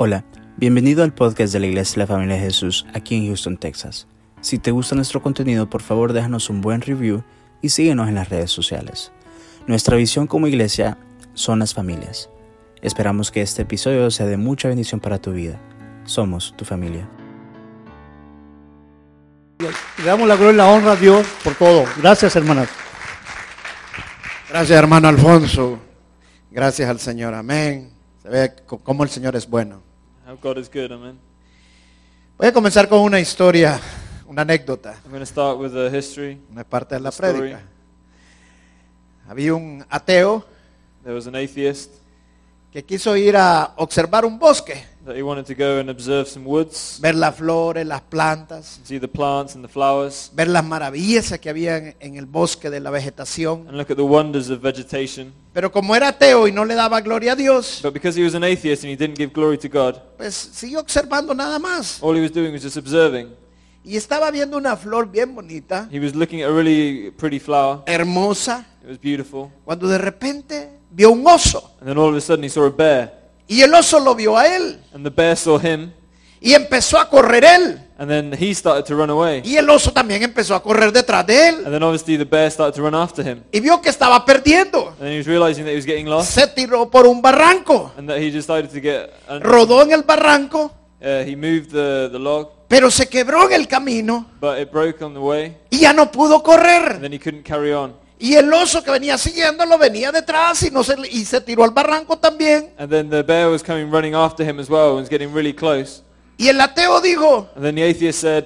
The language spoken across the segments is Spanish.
Hola, bienvenido al podcast de la Iglesia de la Familia de Jesús aquí en Houston, Texas. Si te gusta nuestro contenido, por favor déjanos un buen review y síguenos en las redes sociales. Nuestra visión como iglesia son las familias. Esperamos que este episodio sea de mucha bendición para tu vida. Somos tu familia. Le damos la gloria y la honra a Dios por todo. Gracias, hermanas. Gracias, hermano Alfonso. Gracias al Señor. Amén. Se ve cómo el Señor es bueno. How God is good, amen. Voy a comenzar con una historia, una anécdota. I'm going to start with a history. Es parte de la Story. prédica. Había un ateo There was an atheist que quiso ir a observar un bosque, that he wanted to go and observe some woods, ver las flores, las plantas, see the plants and the flowers, ver las maravillas que había en, en el bosque de la vegetación. and look at the wonders of vegetation. Pero como era ateo y no le daba gloria a Dios, But because he was an atheist and he didn't give glory to God, pues siguió observando nada más. all he was doing was just observing. Y estaba viendo una flor bien bonita, He was looking at a really pretty flower. hermosa, It was beautiful. cuando de repente vio un oso. And then all of a sudden he saw a bear. Y el oso lo vio a él. And the bear saw him. Y empezó a correr él. And then he started to run away. Y el oso también empezó a correr detrás de él. And then obviously the bear started to run after him. Y vio que estaba perdiendo. And then he was realizing that he was getting lost. Se tiró por un barranco. And that he decided to get... Rodó en el barranco. Uh, he moved the, the log, Pero se quebró en el camino. but it broke on the way, Y ya no pudo and correr. then he couldn't carry on. Y el oso que venía siguiéndolo venía detrás y, no se, y se tiró al barranco también. And then the bear was coming running after him as well and was getting really close. Y el ateo dijo, And then the atheist said,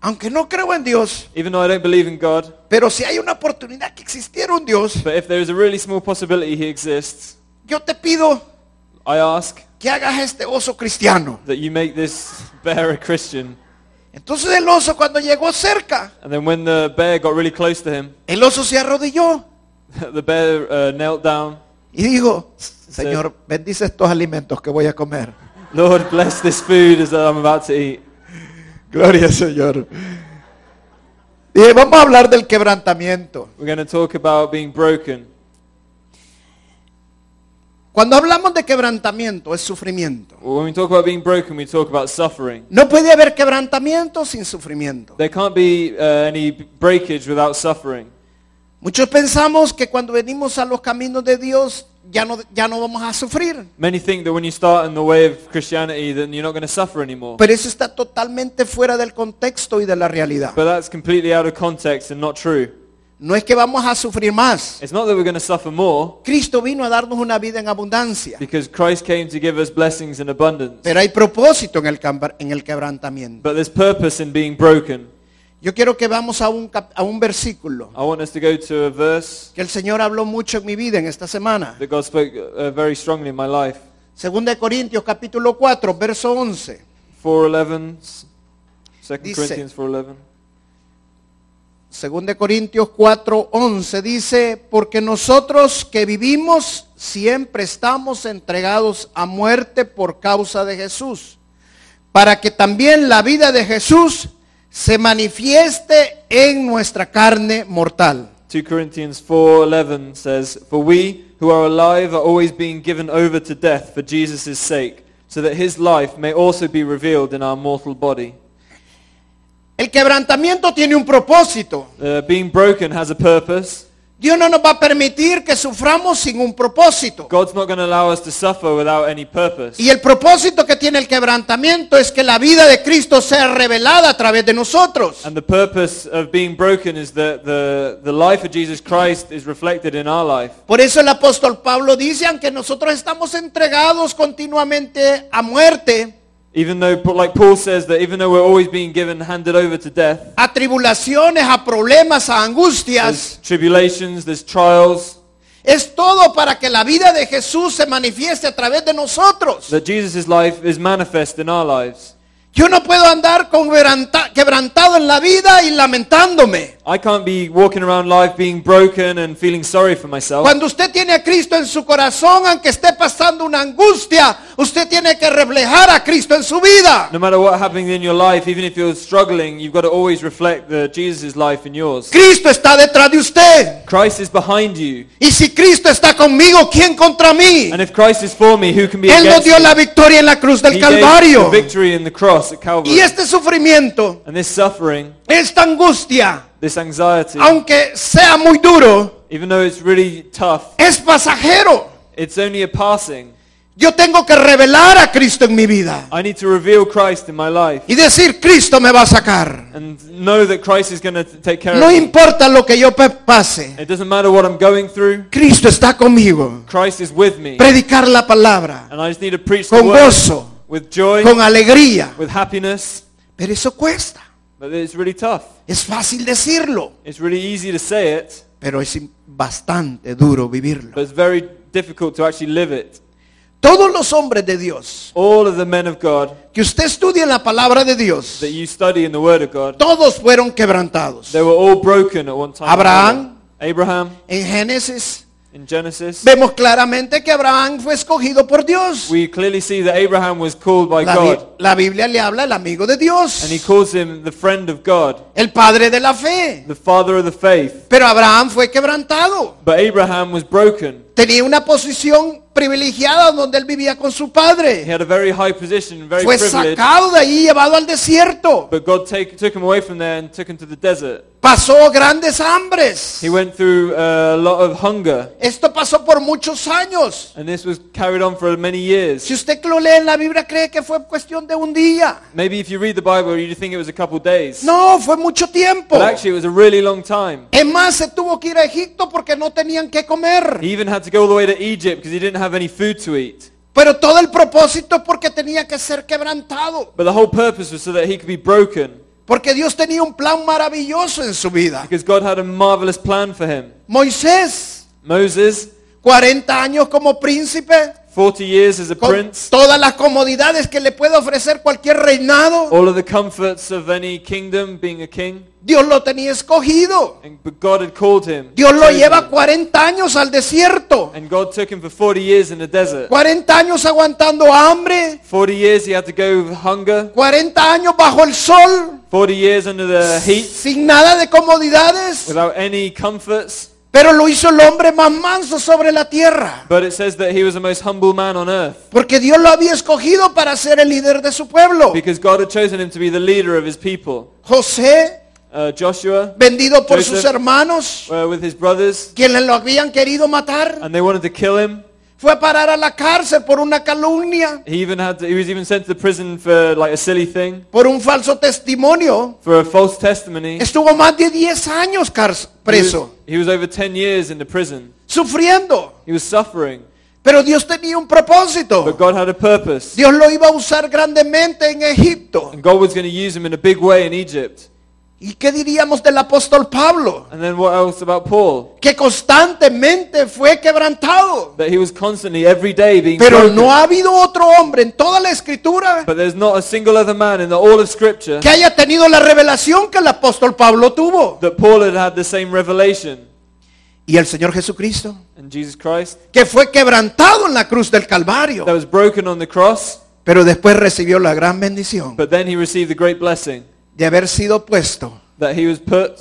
aunque no creo en Dios, even though I don't believe in God, pero si hay una oportunidad que existiera un Dios, but if there is a really small possibility he exists, yo te pido I ask que hagas este oso cristiano. that you make this bear a Christian. Entonces el oso cuando llegó cerca, And then when the bear got really close to him, el oso se arrodilló the bear uh, knelt down. y dijo, Señor, bendice estos alimentos que voy a comer. Lord, bless this food as I'm about to eat. Gloria Señor. Dije, vamos a hablar del quebrantamiento. We're going to talk about being broken. Cuando hablamos de quebrantamiento es sufrimiento. When we talk about being broken, we talk about suffering. No puede haber quebrantamiento sin sufrimiento. There can't be uh, any breakage without suffering. Muchos pensamos que cuando venimos a los caminos de Dios ya no, ya no vamos a sufrir. Many think that when you start in the way of Christianity, then you're not going to suffer anymore. Pero eso está totalmente fuera del contexto y de la realidad. But that's completely out of context and not true. No es que vamos a sufrir más. It's not that we're going to suffer more, Cristo vino a darnos una vida en abundancia. because Christ came to give us blessings in abundance. Pero hay propósito en el, en el quebrantamiento. But there's purpose in being broken. Yo quiero que vamos a un, a un versículo I want us to go to a verse que el Señor habló mucho en mi vida en esta semana. that God spoke uh, very strongly in my life. Segunda de Corintios capítulo 4, verso 11. 411, 2 Dice- Corinthians 411. Segunda de Corintios 4, 11 dice, porque nosotros que vivimos siempre estamos entregados a muerte por causa de Jesús, para que también la vida de Jesús se manifieste en nuestra carne mortal. 2 Corinthians 4:11 says, "For we who are alive are always being given over to death for Jesus' sake, so that his life may also be revealed in our mortal body." El quebrantamiento tiene un propósito. Uh, being broken has a purpose. Dios no nos va a permitir que suframos sin un propósito. God's not going to allow us to suffer without any purpose. Y el propósito que tiene el quebrantamiento es que la vida de Cristo sea revelada a través de nosotros. And the purpose of being broken is that the, the life of Jesus Christ is reflected in our life. Por eso el apóstol Pablo dice, aunque nosotros estamos entregados continuamente a muerte, Even though, like Paul says, that even though we're always being given, handed over to death, a tribulaciones, a problemas, a angustias, there's tribulations, there's trials, es todo para que la vida de Jesús se manifieste a través de nosotros. that Jesus' life is manifest in our lives. Yo no puedo andar quebrantado en la vida y lamentándome. I can't be walking around life being broken and feeling sorry for myself. Cuando usted tiene a Cristo en su corazón, aunque esté pasando una angustia, usted tiene que reflejar a Cristo en su vida. No matter what happening in your life, even if you're struggling, you've got to always reflect the Jesus' life in yours. Cristo está detrás de usted. Christ is behind you. Y si Cristo está conmigo, ¿quién contra mí? And if Christ is for me, who can be Él nos against dio me? la victoria en la cruz del He gave Calvario. the victory in the cross. Y este sufrimiento, And this suffering, esta angustia, aunque sea muy duro, es pasajero. it's only a passing. Yo tengo que revelar a Cristo en mi vida I need to reveal Christ in my life y decir, Cristo me va a sacar. and know that Christ is going to take care No of me. importa lo que yo pase, It doesn't matter what I'm going through. Cristo está conmigo. Christ is with me. Predicar la palabra And I just need to preach the con word gozo, with joy, con alegría. with happiness. Pero eso cuesta. But it's really tough. Es fácil decirlo, It's really easy to say it, pero es bastante duro vivirlo. but it's very difficult to actually live it. Todos los hombres de Dios, All of the men of God que usted estudie en la palabra de Dios, that you study in the Word of God, todos fueron quebrantados. they were all broken at one time. Abraham. Abraham En Génesis in Genesis. vemos claramente que Abraham fue escogido por Dios. We clearly see that Abraham was called by La, God, la Biblia le habla el amigo de Dios, and he calls him the friend of God, el padre de la fe. the father of the faith. Pero Abraham fue quebrantado. But Abraham was broken. Tenía una posición privilegiada donde él vivía con su He padre. had a very high position, very Fue privileged. sacado de ahí, llevado al desierto. But God take, took him away from there and took him to the desert. Pasó grandes hambres. He went through a lot of hunger, Esto pasó por muchos años. and this was carried on for many years. Si usted lo lee en la Biblia cree que fue cuestión de un día. Maybe if you read the Bible, you think it was a couple days. No, fue mucho tiempo. But actually, it was a really long time. Es más, se tuvo que ir a Egipto porque no tenían que comer. He even had to go all the way to Egypt because he didn't have any food to eat. Pero todo el propósito porque tenía que ser quebrantado. But the whole purpose was so that he could be broken, Porque Dios tenía un plan maravilloso en su vida. because God had a marvelous plan for him. Moisés, Moses, 40 años como príncipe, 40 years as a con prince, todas las comodidades que le puede ofrecer cualquier reinado. all of the comforts of any kingdom, being a king. Dios lo tenía escogido. And, but God had called him. Dios lo lleva him. 40 años al desierto. And God took him for 40 years in the desert. 40 años aguantando hambre. 40 years he had to go with hunger. 40 años bajo el sol. 40 years under the heat Sin nada de comodidades. without any comforts. Pero lo hizo el hombre más manso sobre la tierra. But it says that he was the most humble man on earth Porque Dios lo había escogido para ser el líder de su pueblo. because God had chosen him to be the leader of his people. José, Uh, Joshua vendido por Joseph. sus hermanos, uh, with his brothers quienes lo habían querido matar, and they wanted to kill him. Fue a parar a la cárcel por una calumnia, He even had to, he was even sent to prison for like a silly thing, por un falso testimonio. for a false testimony. Estuvo más de 10 años car- He was, preso, he was over 10 years in the prison. sufriendo. He was suffering. Pero Dios tenía un propósito. But God had a purpose. Dios lo iba a usar grandemente en Egipto. And God was going to use him in a big way in Egypt. ¿Y qué diríamos del apóstol Pablo? And then what else about Paul? Que constantemente fue quebrantado. That he was constantly, every day being Pero broken. no ha habido otro hombre en toda la escritura But there's not a single other man in the all of Scripture que haya tenido la revelación que el apóstol Pablo tuvo. that Paul had had the same revelation. Y el Señor Jesucristo, And Jesus Christ, que fue quebrantado en la cruz del Calvario, that was broken on the cross, pero después recibió la gran bendición but then he received the great blessing de haber sido puesto that he was put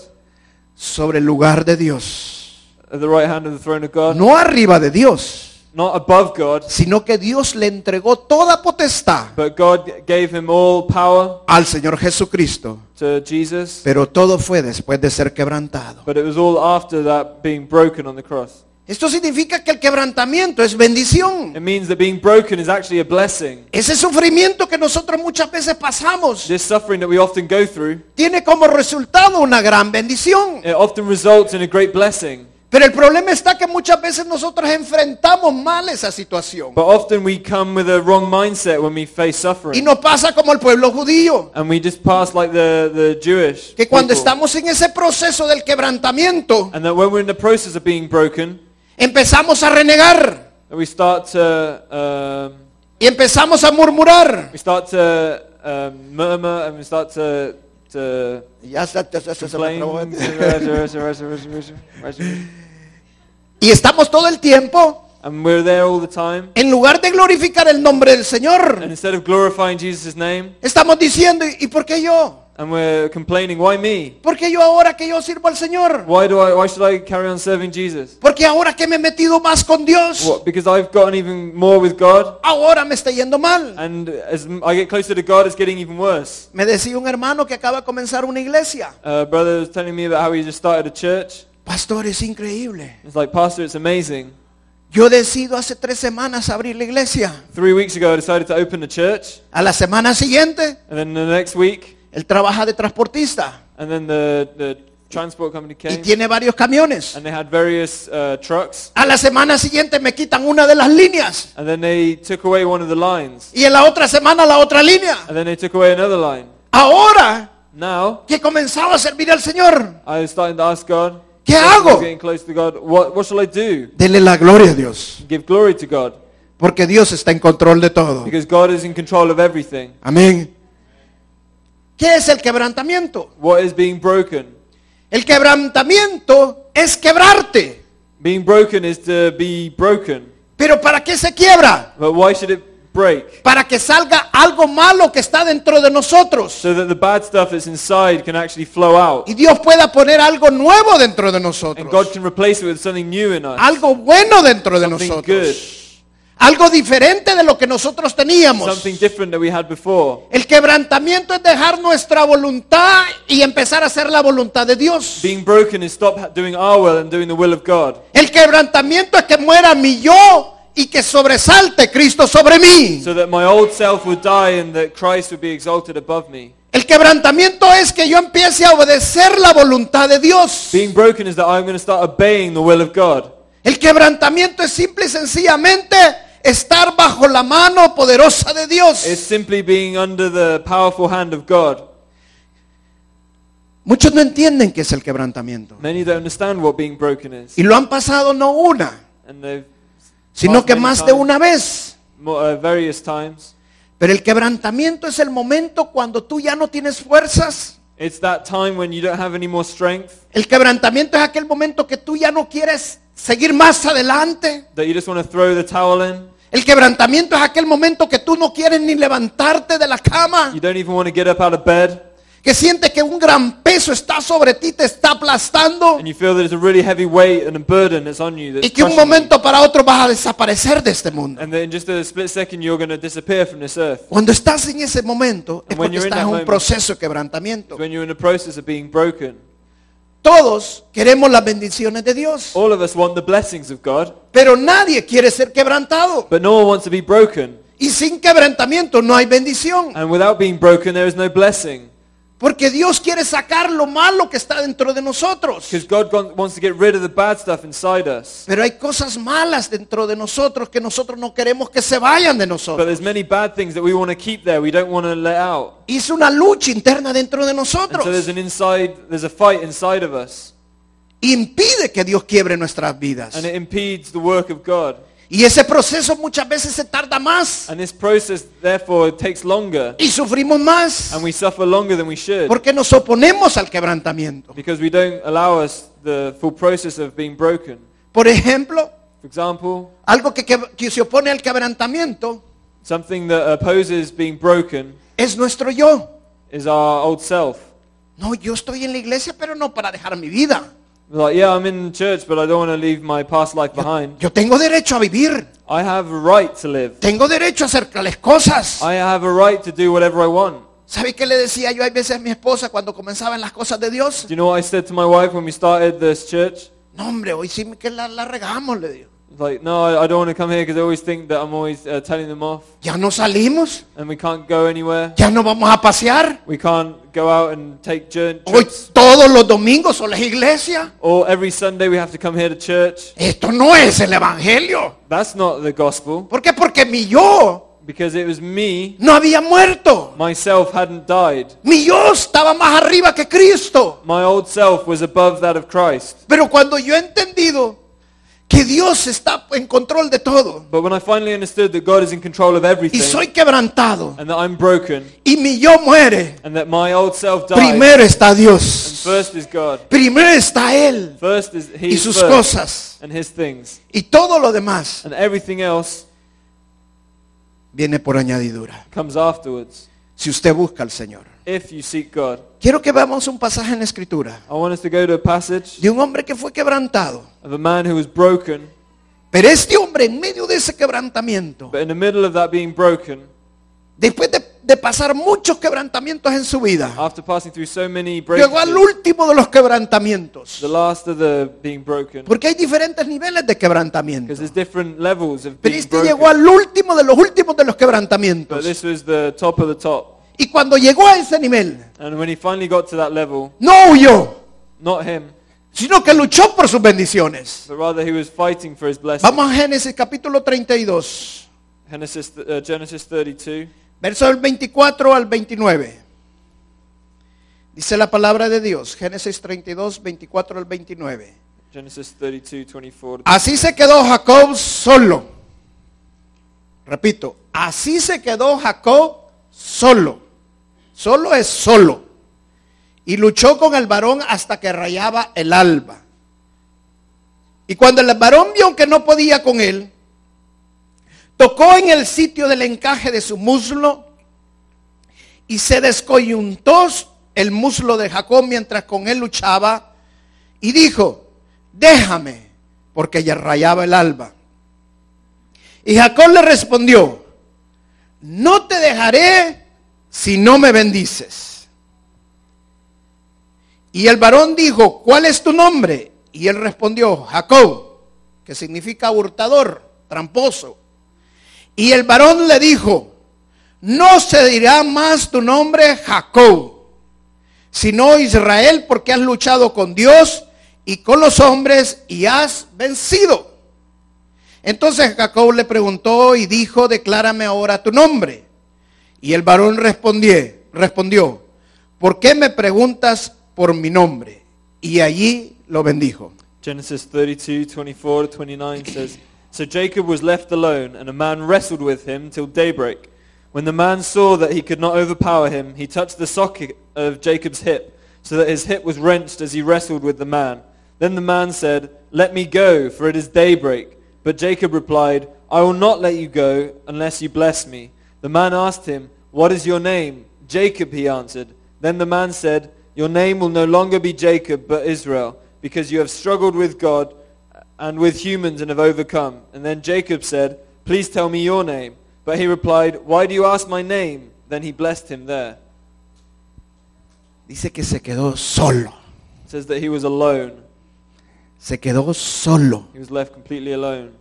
sobre el lugar de Dios. at the right hand of the throne of God, No arriba de Dios, not above God, sino que Dios le entregó toda potestad but God gave him all power al Señor Jesucristo. to Jesus. Pero todo fue después de ser quebrantado. But it was all after that being broken on the cross. Esto significa que el quebrantamiento es bendición. It means that being broken is actually a blessing. Ese sufrimiento que nosotros muchas veces pasamos This suffering that we often go through, tiene como resultado una gran bendición. it often results in a great blessing. Pero el problema está que muchas veces nosotros enfrentamos mal esa situación. But often we come with a wrong mindset when we face Y suffering. nos pasa como el pueblo judío, And we just pass like the, the Jewish que cuando people. estamos en ese proceso del quebrantamiento, And that when we're in the process of being broken, empezamos a renegar that we start to um, y empezamos a murmurar. we start to um, murmur and we start to to Ya está- ya está- ya se me complain. trabó. and Y estamos todo el tiempo and we're there all the time. En lugar de glorificar el nombre del And Señor, instead of glorifying Jesus' name, estamos diciendo, ¿y por qué yo? And we're complaining, why me? ¿Por qué yo ahora que yo sirvo al Señor? Why do I? Why should I carry on serving Jesus? Porque ahora que me he metido más con Dios, What? Because I've gotten even more with God, ahora me está yendo mal. and as I get closer to God, it's getting even worse. Me decía un hermano que acaba de comenzar una iglesia. Uh, brother was telling me about how he just started a church. Pastor, es increíble. It's like, Pastor, it's amazing. Yo decido hace tres semanas abrir la iglesia. Three weeks ago, I decided to open a church, A la semana siguiente, and then the next week, él trabaja de transportista and then the, the transport company y came, tiene varios camiones. and they had various uh, trucks, A la semana siguiente me quitan una de las líneas and then they took away one of the lines, y en la otra semana la otra línea. and then they took away another line. Ahora Now, que comenzaba a servir al Señor, I was starting to ask God, ¿Qué hago? God, what shall I do? dele la gloria a Dios, Give glory to God, porque Dios está en control de todo. because God is in control of everything. Amén. ¿Qué es el quebrantamiento? What is being broken? El quebrantamiento es quebrarte. Being broken is to be broken. Pero ¿para qué se quiebra? But why should it break? Para que salga algo malo que está dentro de nosotros. So that the bad stuff that's inside can actually flow out. Y Dios pueda poner algo nuevo dentro de And God nosotros. can replace it with something new in us. Algo bueno dentro de Something nosotros. Algo diferente de lo que nosotros teníamos. Something different that we had before. El quebrantamiento es dejar nuestra voluntad y empezar a hacer la voluntad de Dios. Being broken is stop ha- doing our will and doing the will of God. El quebrantamiento es que muera mi yo y que sobresalte Cristo sobre mí. So that my old self would die and that Christ would be exalted above me. El quebrantamiento es que yo empiece a obedecer la voluntad de Dios. Being broken is that I'm going to start obeying the will of God. El quebrantamiento es simple y sencillamente estar bajo la mano poderosa de Dios. It's simply being under the powerful hand of God. Muchos no entienden qué es el quebrantamiento. Many don't understand what being broken is. Y lo han pasado no una, And they've sino que más de una vez. mo- uh, various times. Pero el quebrantamiento es el momento cuando tú ya no tienes fuerzas. It's that time when you don't have any more strength, El quebrantamiento es aquel momento que tú ya no quieres seguir más adelante. that you just want to throw the towel in. El quebrantamiento es aquel momento que tú no quieres ni levantarte de la cama. You don't even want to get up out of bed. Que sientes que un gran peso está sobre ti, te está aplastando. And you feel that it's a really heavy weight and a burden that's on you. That's Y que un you. momento para otro vas a desaparecer de este mundo. And then in just a split second you're going to disappear from this earth. Cuando estás en ese momento es And in estás en un moment- proceso de quebrantamiento. It's when you're in the process of being broken. Todos queremos las bendiciones de Dios, All of us want the blessings of God, pero nadie quiere ser quebrantado. but no one wants to be broken. Y sin quebrantamiento no hay bendición, And without being broken there is no blessing. Porque Dios quiere sacar lo malo que está dentro de nosotros. Because God gon- wants to get rid of the bad stuff inside us. Pero hay cosas malas dentro de nosotros que nosotros no queremos que se vayan de But nosotros. there's many bad things that we want to keep there. We don't want to let out. Hizo una lucha interna dentro de And so there's nosotros. an inside, there's a fight inside of us. Impide que Dios quiebre nuestras vidas. And it impedes the work of God. Y ese proceso muchas veces se tarda más And this process, therefore, takes longer. y sufrimos más And we suffer longer than we should. porque nos oponemos al quebrantamiento. Because we don't allow us the full process of being broken. Por ejemplo, For example, algo que, que- que se opone al quebrantamiento something that opposes being broken es nuestro yo. is our old self. No, yo estoy en la iglesia, pero no para dejar mi vida. Like, yeah, I'm in church, but I don't want to leave my past life behind. Yo tengo derecho a vivir. I have a right to live. Tengo derecho a hacer las cosas. I have a right to do whatever I want. ¿Sabe qué le decía yo a veces a mi esposa cuando comenzaban las cosas de Dios? Do you know what I said to my wife when we started this church? No, hombre, hoy sí que la, la regamos, le digo. Like, no, I, don't want to come here because I always think that I'm always uh, telling them off. Ya no salimos, And we can't go anywhere. ya no vamos a pasear. We can't go out and take jour- Hoy trips. todos los domingos son las iglesias. Or every Sunday we have to come here to church. Esto no es el evangelio. That's not the gospel. ¿Por qué? Porque mi yo Because it was me, no había muerto. myself hadn't died. Mi yo estaba más arriba que Cristo. My old self was above that of Christ. Pero cuando yo he entendido que Dios está en control de todo. But when I finally understood that God is in control of Y everything soy quebrantado. and that I'm broken Y mi yo muere. and that my old self dies, Primero está and Dios. first is God. Primero está Él First is He y sus first cosas. and His things. Y todo lo demás And everything else viene por añadidura. comes afterwards. Si usted busca al Señor. If you seek God. Quiero que veamos un pasaje en la Escritura I want us to go to a passage de un hombre que fue quebrantado. of a man who was broken, Pero este hombre en medio de ese quebrantamiento, but in the middle of that being broken, después de, de pasar muchos quebrantamientos en su vida, after passing through so many llegó al breakthroughs, último de los quebrantamientos. the last of the being broken, Porque hay diferentes niveles de quebrantamiento. because there's different levels of Pero being este llegó broken. al último de los últimos de los But quebrantamientos. this was the top of the top. Y cuando llegó a ese nivel, And when he finally got to that level, no huyó, not him, sino que luchó por sus bendiciones. but rather he was fighting for his blessing. Vamos a Génesis capítulo 32, Genesis, uh, Genesis 32, versos del 24 al 29. Dice la palabra de Dios, Génesis 32, 24 al 29. Genesis 32, 24. Así se quedó Jacob solo. Repito, así se quedó Jacob solo. Solo es solo. Y luchó con el varón hasta que rayaba el alba. Y cuando el varón vio que no podía con él, tocó en el sitio del encaje de su muslo y se descoyuntó el muslo de Jacob mientras con él luchaba y dijo, déjame, porque ya rayaba el alba. Y Jacob le respondió, no te dejaré si no me bendices. Y el varón dijo, ¿cuál es tu nombre? Y él respondió, Jacob, que significa hurtador, tramposo. Y el varón le dijo, no se dirá más tu nombre Jacob, sino Israel, porque has luchado con Dios y con los hombres y has vencido. Entonces Jacob le preguntó y dijo, declárame ahora tu nombre. Y el varón respondió, respondió, ¿por qué me preguntas por mi nombre? Y allí lo bendijo. Genesis 32, 24 29 says, So Jacob was left alone, and a man wrestled with him till daybreak. When the man saw that he could not overpower him, he touched the socket of Jacob's hip, so that his hip was wrenched as he wrestled with the man. Then the man said, Let me go, for it is daybreak. But Jacob replied, I will not let you go unless you bless me. The man asked him, What is your name? Jacob, he answered. Then the man said, Your name will no longer be Jacob, but Israel, because you have struggled with God and with humans and have overcome. And then Jacob said, Please tell me your name. But he replied, Why do you ask my name? Then he blessed him there. Dice que se quedó solo. It says that he was alone. Se quedó solo. He was left completely alone.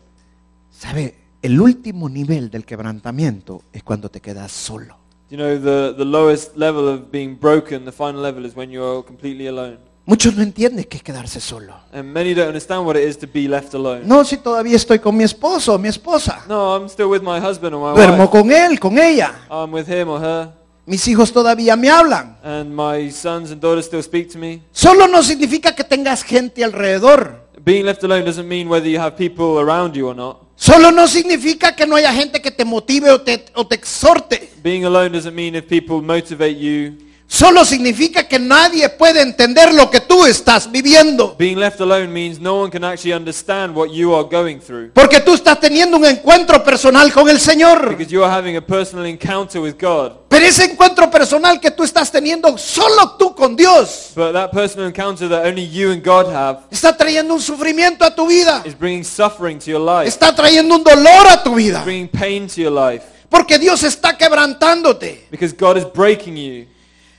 ¿Sabe? El último nivel del quebrantamiento es cuando te quedas solo. You know, the, the lowest level of being broken, the final level, is when you're completely alone. Muchos no entienden qué es quedarse solo. And many don't understand what it is to be left alone. No, si todavía estoy con mi esposo o mi esposa. No, I'm still with my husband or my Duermo wife. con él, con ella. I'm with him or her. Mis hijos todavía me hablan. And my sons and daughters still speak to me. Solo no significa que tengas gente alrededor. Being left alone doesn't mean whether you have people around you or not. Solo no significa que no haya gente que te motive o te, o te exhorte. Being alone doesn't mean if people motivate you. Solo significa que nadie puede entender lo que tú estás viviendo. Being left alone means no one can actually understand what you are going through. Porque tú estás teniendo un encuentro personal con el Señor. Because you are having a personal encounter with God. Pero ese encuentro personal que tú estás teniendo solo tú con Dios But that personal encounter that only you and God have está trayendo un sufrimiento a tu vida. is bringing suffering to your life. Está trayendo un dolor a tu vida. bringing pain to your life. Porque Dios está quebrantándote. Because God is breaking you.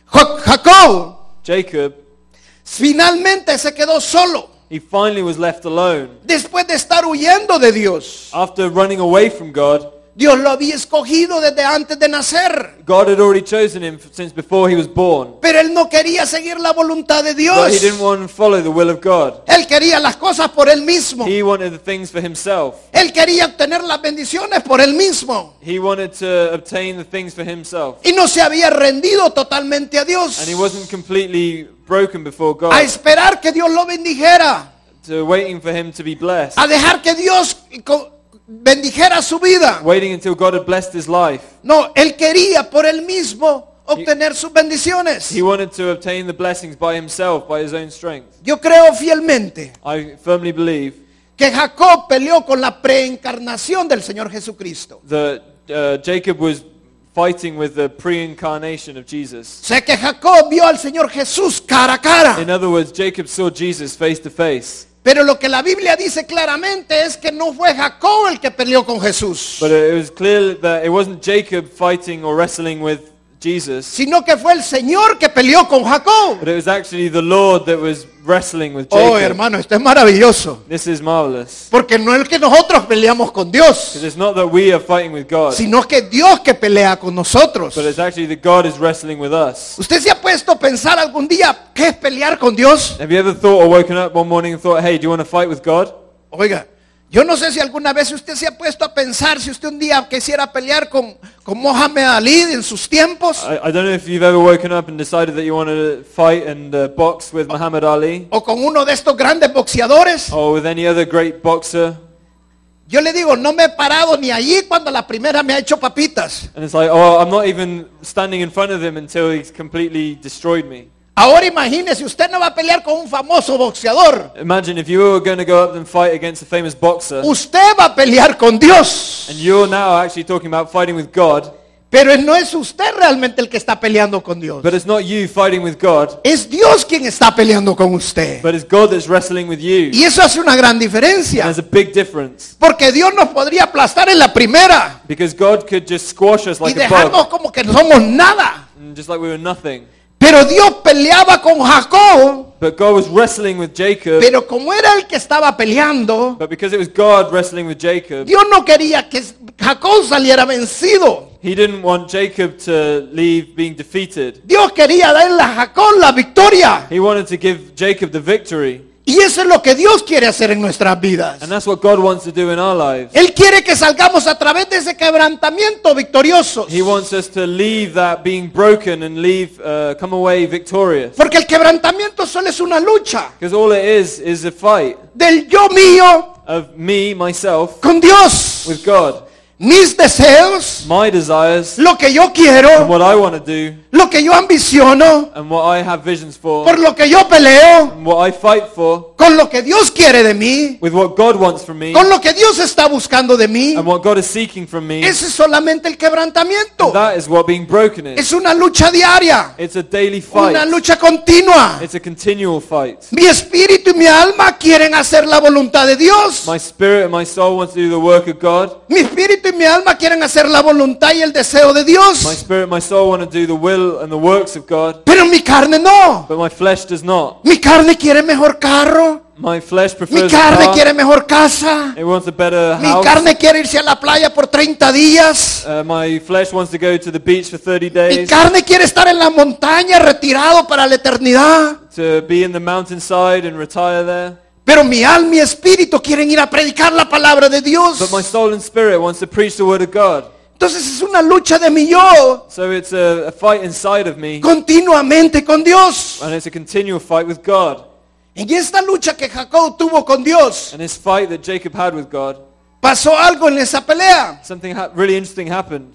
Ja- Jacob Jacob, finalmente se quedó solo. he finally was left alone. Después de estar huyendo de Dios. After running away from God, Dios lo había escogido desde antes de nacer. God had already chosen him since before he was born. Pero él no quería seguir la voluntad de But he Dios. didn't want to follow the will of God. Él quería las cosas por él mismo. He wanted the things for himself. Él quería obtener las bendiciones por él mismo. He wanted to obtain the things for himself. Y no se había rendido totalmente a Dios. And he wasn't completely broken before A God esperar que Dios lo bendijera. to waiting for him to be blessed, a dejar que Dios bendijera su vida. waiting until God had blessed his life. No, él quería por él mismo obtener sus bendiciones. He wanted to obtain the blessings by himself, by his own strength. Yo creo fielmente I firmly believe que Jacob peleó con la preencarnación del Señor Jesucristo. that uh, Jacob was fighting with the pre-incarnation of Jesus. Sé que Jacob vio al Señor Jesús cara a cara. In other words, Jacob saw Jesus face to face. Pero lo que la Biblia dice claramente es que no fue Jacob el que peleó con Jesús, But it was clear that it wasn't Jacob fighting or wrestling with Jesus, sino que fue el Señor que peleó con Jacob. but it was actually the Lord that was wrestling with Oh, Jacob. hermano, esto es maravilloso. This is marvelous. Porque no es que nosotros peleamos con Dios, Because it's not that we are fighting with God, sino que Dios que pelea con nosotros. but it's actually that God is wrestling with us. ¿Usted se ha puesto a pensar algún día qué es pelear con Dios? Have you ever thought or woken up one morning and thought, hey, do you want to fight with God? Oiga, yo no sé si alguna vez usted se ha puesto a pensar si usted un día quisiera pelear con, con Mohamed Ali en sus tiempos I, I don't know if you've ever woken up and decided that you want to fight and uh, box with Muhammad Ali o con uno de estos grandes boxeadores. or with any other great boxer. Yo le digo, no me he parado ni allí cuando la primera me ha hecho papitas. And it's like, oh, I'm not even standing in front of him until he's completely destroyed me. Ahora imagínese, usted no va a pelear con un famoso boxeador. Imagine if you were going to go up and fight against a famous boxer, Usted va a pelear con Dios. and you're now actually talking about fighting with God, Pero no es usted realmente el que está peleando con Dios. but it's not you fighting with God, Es Dios quien está peleando con usted. but it's God that's wrestling with you. Y eso hace una gran And diferencia. there's a big difference. Porque Dios nos podría aplastar en la primera Because God could just squash us y like a dejarnos bug, como que no somos nada. and just like we were nothing. Pero Dios peleaba con Jacob. But God was wrestling with Jacob, Pero como era el que estaba peleando, but because it was God wrestling with Jacob, Dios no quería que Jacob saliera vencido. he didn't want Jacob to leave being defeated. Dios quería darle a Jacob la victoria. He wanted to give Jacob the victory. Y eso es lo que Dios quiere hacer en nuestras vidas. And that's what God wants to do in our lives. Él quiere que salgamos a través de ese quebrantamiento victoriosos. He wants us to leave that being broken and leave, uh, come away victorious. Porque el quebrantamiento solo es una lucha Because all it is is a fight del yo mío of me, myself, con Dios. with God. Mis deseos, My desires lo que yo and quiero, what I want to do lo que yo ambiciono, and what I have visions for por lo que yo peleo, and what I fight for con lo que Dios quiere de mí, with what God wants from me con lo que Dios está buscando de mí. and what God is seeking from me. Ese es solamente el quebrantamiento. That is what being broken is. Es una lucha diaria, It's a daily fight. una lucha continua. It's a continual fight. Mi espíritu y mi alma quieren hacer la voluntad de Dios. My spirit and my soul want to do the work of God. Mi espíritu y mi alma quieren hacer la voluntad y el deseo de My Dios. spirit and my soul want to do the will and the works of God. Pero mi carne no. But my flesh does not. Mi carne quiere mejor carro. My flesh Mi prefers carne car. quiere mejor casa. It wants a better Mi carne quiere irse a la playa por 30 días. Uh, my flesh wants to go to the beach for 30 Mi days, carne quiere estar en la montaña retirado para la eternidad. to be in the mountainside and retire there. Pero mi alma y espíritu quieren ir a predicar la palabra de Dios. But my soul and spirit wants to preach the word of God. Entonces es una lucha de mi yo So it's a, a fight inside of me, continuamente con Dios. and it's a continual fight with God. En esta lucha que Jacob tuvo con Dios, And this fight that Jacob had with God, pasó algo en esa pelea. something really interesting happened.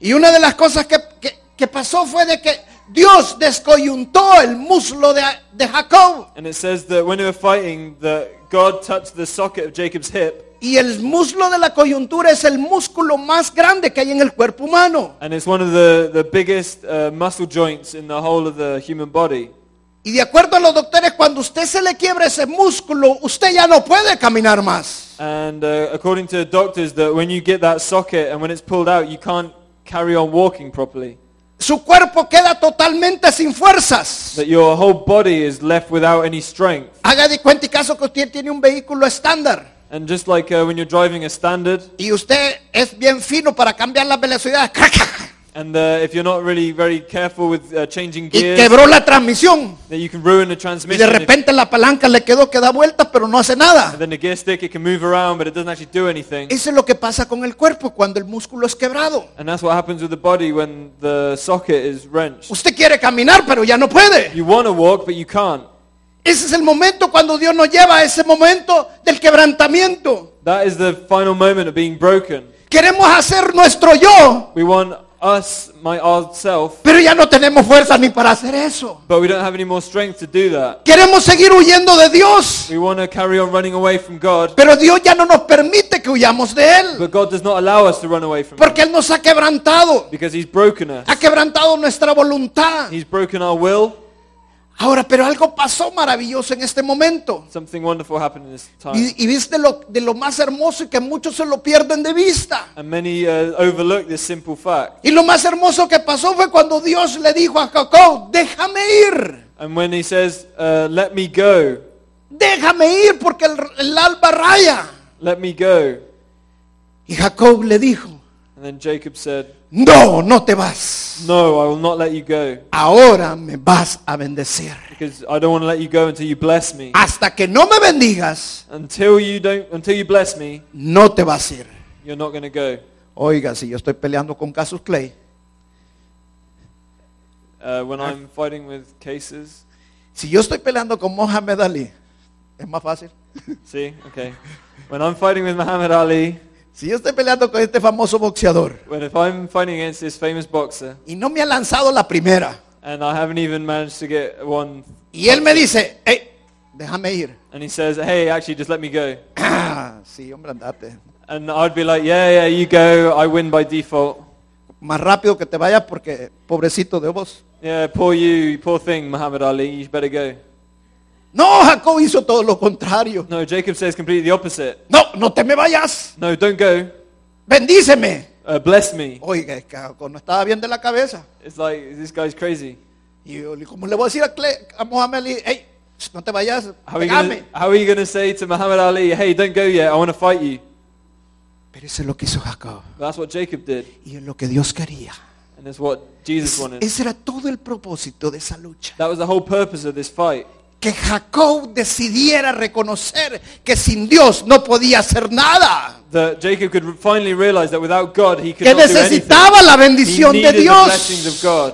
Y una de las cosas que, que- que pasó fue de que Dios descoyuntó el muslo de, de Jacob. And it says that when they were fighting, that God touched the socket of Jacob's hip, Y el muslo de la coyuntura es el músculo más grande que hay en el cuerpo humano. and it's one of the, the biggest uh, muscle joints in the whole of the human body. Y de acuerdo a los doctores, cuando usted se le quiebra ese músculo, usted ya no puede caminar más. And uh, according to doctors, that when you get that socket and when it's pulled out, you can't carry on walking properly. Su cuerpo queda totalmente sin fuerzas. That your whole body is left without any strength. Haga de cuenta y caso que usted tiene un vehículo estándar And just like uh, when you're driving a standard, y usted es bien fino para cambiar las velocidades and uh, if you're not really very careful with uh, changing y gears, quebró la transmisión that you can ruin the y de transmission. repente la palanca le quedó que da vueltas pero no hace nada. and then the gear stick, it can move around, but it doesn't actually do anything. Eso es lo que pasa con el cuerpo cuando el músculo es quebrado. And that's what happens with the body when the socket is wrenched. Usted quiere caminar pero ya no puede. You want to walk, but you can't. Ese es el momento cuando Dios nos lleva a ese momento del quebrantamiento. That is the final moment of being broken. Queremos hacer nuestro yo, We want us, my old self, pero ya no tenemos fuerza ni para hacer eso. but we don't have any more strength to do that. Queremos seguir huyendo de Dios, We want to carry on running away from God, pero Dios ya no nos permite que huyamos de Él, but God does not allow us to run away from porque Him Él nos ha quebrantado, because He's broken us. ha quebrantado nuestra voluntad. He's broken our will. Ahora, pero algo pasó maravilloso en este momento. Something wonderful happened in this time. Y, y viste lo, de lo más hermoso y que muchos se lo pierden de vista. And many uh, overlook this simple fact. Y lo más hermoso que pasó fue cuando Dios le dijo a Jacob, déjame ir, And when He says, uh, let me go, déjame ir porque el, el alba raya. let me go. Y Jacob le dijo, And then Jacob said, no, no te vas. no, I will not let you go Ahora me vas a bendecir. because I don't want to let you go until you bless me. Hasta que no me bendigas, Until you don't, until you bless me, no te vas a ir. you're not going to go. Oiga, si yo estoy peleando con Casus Clay, Uh, when I'm fighting with cases, si yo estoy peleando con Mohamed Ali, es más fácil. see, okay. When I'm fighting with Muhammad Ali, Si yo estoy peleando con este famoso boxeador if I'm fighting against this famous boxer y no me ha lanzado la primera, and I haven't even managed to get one, y él me dice, hey, déjame ir. and he says, hey, actually, just let me go, Ah, sí, hombre, andate. and I'd be like, yeah, yeah, you go, I win by default. Más rápido que te vayas porque pobrecito de vos. Yeah, poor you, poor thing, Muhammad Ali, you better go. No, Jacob hizo todo lo contrario. No, Jacob says completely the opposite. No, no te me vayas. No, don't go. Bendíceme. Uh, bless me. Oiga, es que Jacob no estaba bien de la cabeza. It's like this guy's crazy. Y yo, ¿cómo le voy a decir a, Cle- a Mohamed Ali, hey, no te vayas, How are, you gonna, pegame? are you gonna say to Muhammad Ali, hey, don't go yet, I want to fight you? Pero eso es lo que hizo Jacob. That's what Jacob did, Y es lo que Dios quería. and that's what Jesus wanted. Ese era todo el propósito de esa lucha. That was the whole purpose of this fight. Que Jacob decidiera reconocer que sin Dios no podía hacer nada. That Jacob could finally realize that without God, he could Que not do anything. necesitaba la He bendición de needed the Dios. blessings of God.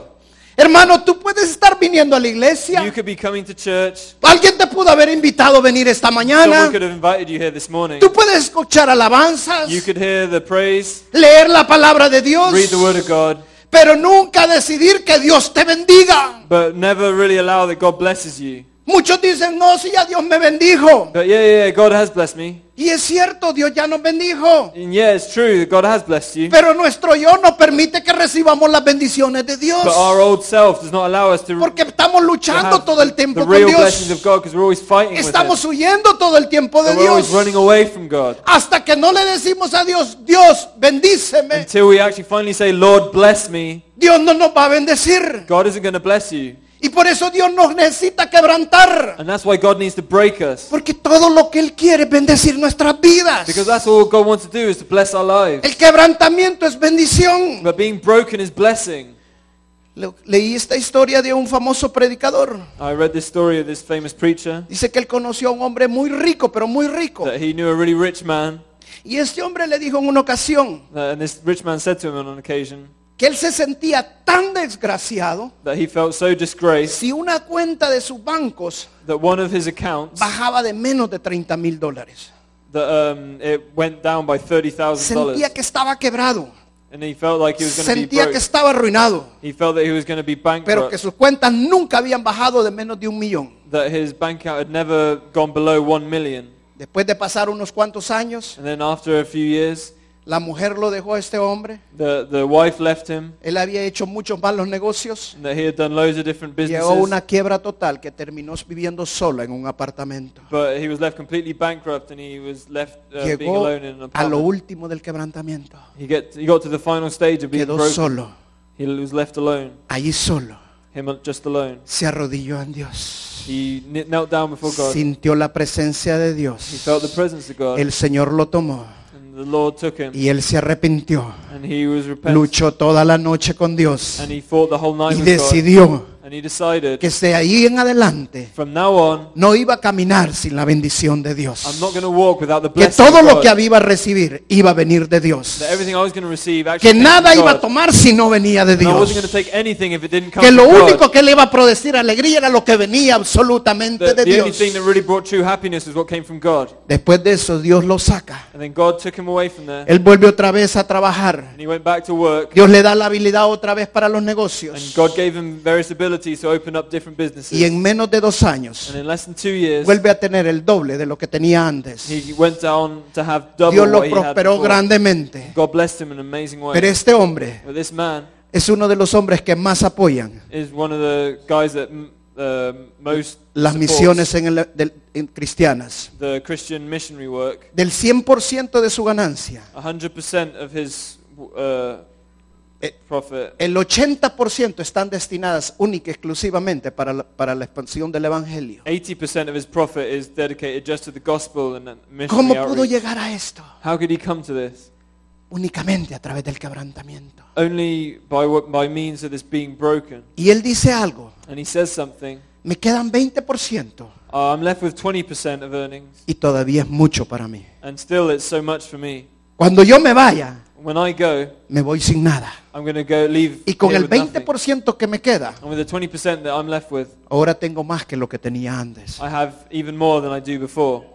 Hermano, tú puedes estar viniendo a la You iglesia. could be coming to church. Alguien te pudo haber invitado a venir esta Someone mañana. could have invited you here this morning. Tú puedes escuchar alabanzas, You could hear the praise, leer la palabra de Dios, read the word of God, pero nunca decidir que Dios te bendiga. but never really allow that God blesses you. Muchos dicen, no, si ya Dios me bendijo. But yeah, yeah, God has blessed me. Y es cierto, Dios ya nos bendijo. And yeah, it's true God has blessed you. Pero nuestro yo no permite que recibamos las bendiciones de Dios. But our old self does not allow us to, Porque estamos luchando todo el tiempo con Dios. of God we're always fighting with. Estamos huyendo todo el tiempo de And we're running Dios. away from God. Hasta que no le decimos a Dios, Dios, bendíceme. Until we actually finally say, Lord, bless me, Dios no nos va a bendecir. God isn't going to bless you. Y por eso Dios nos necesita quebrantar. And that's why God needs to break us. Porque todo lo que Él quiere es bendecir nuestras vidas. Because that's all God wants to do is to bless our lives. El quebrantamiento es bendición. But being broken is blessing. Le- leí esta historia de un famoso predicador. I read this story of this famous preacher Dice que él conoció a un hombre muy rico, pero muy rico. that he knew a really rich man. Y este hombre le dijo en una ocasión uh, And this rich man said to him on an occasion que él se sentía tan desgraciado that he felt so disgraced si una cuenta de sus bancos that one of his accounts bajaba de menos de 30 mil dólares. that um, it went down by thirty thousand dollars, Sentía que estaba quebrado. and he felt like he was going to be Sentía broke. que estaba arruinado. He felt that he was going to be Pero bankrupt. que sus cuentas nunca habían bajado de menos de un millón. that his bank account had never gone below million. Después de pasar unos cuantos años, And then after a few years, la mujer lo dejó a este hombre. the, the wife left him, Él había hecho muchos malos negocios. and he had done loads of different Llegó a una quiebra total que terminó viviendo sola en un apartamento. but he was left completely bankrupt, and he was left uh, being Llegó alone in an a lo último del quebrantamiento. He, get, he got to the final stage of being Quedó broken. solo, He was left alone, allí solo. him just alone. Se arrodilló en Dios. He kn- knelt down before God. Sintió la presencia de He Dios. felt the presence of God, El Señor lo tomó the Lord took him, y él se arrepintió. and he was repentant, Luchó toda la noche con Dios. And he fought the whole night y with God, decidió and And he decided, que de ahí en adelante from now on, no iba a caminar sin la bendición de Dios. I'm not going to walk without the Que blessing todo of lo que iba a recibir iba a venir de Dios. that everything I was going to receive actually Que nada iba a tomar si no venía de Dios. to take anything if it didn't come Que lo único que le iba a producir alegría era lo que venía absolutamente The, de the Dios. really. Después de eso Dios lo saca. And then God took him away from there. Él vuelve otra vez a trabajar. And he went back to work. Dios le da la habilidad otra vez para los negocios. To open up different businesses. Y en menos de dos años And in less than two years, vuelve a tener el doble de lo que tenía antes. he went down to have double Dios lo what he had prosperó before. grandemente. God blessed him in an amazing way. Pero este hombre But this man es uno de los hombres que más apoyan is one of the guys that uh, most las misiones en el- del- en cristianas. the Christian missionary work. Del 100% de su ganancia, 100% of his uh, profit, el 80% están destinadas única y exclusivamente para la, para la expansión del Evangelio. 80% of his profit is dedicated just to the gospel and missionary ¿Cómo pudo llegar a esto? How could he come to this? Únicamente a través del quebrantamiento. Only by, by means of this being broken. Y él dice algo, And he says something, me quedan 20% uh, I'm left with 20% of earnings, y todavía es mucho para mí. and still it's so much for me. Cuando yo me vaya, When I go, me voy sin nada. I'm going to go leave Y con el with nothing. 20% que me queda, And with the 20% that I'm left with, ahora tengo más que lo que tenía antes. I have even more than I do before.